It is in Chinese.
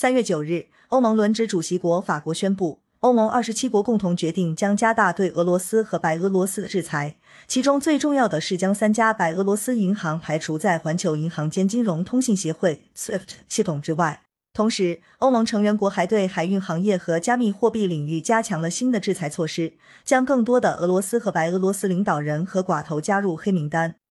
三月九日欧盟轮值主席国法国宣布欧盟二十七国共同决定将加大对俄罗斯和白俄罗斯的制裁其中最重要的是将三家白俄罗斯银行排除在环球银行间金融通信协会 swift 系统之外。同时欧盟成员国还对海运行业和加密货币领域加强了新的制裁措施将更多的俄罗斯和白俄罗斯领导人和寡头加入黑名单。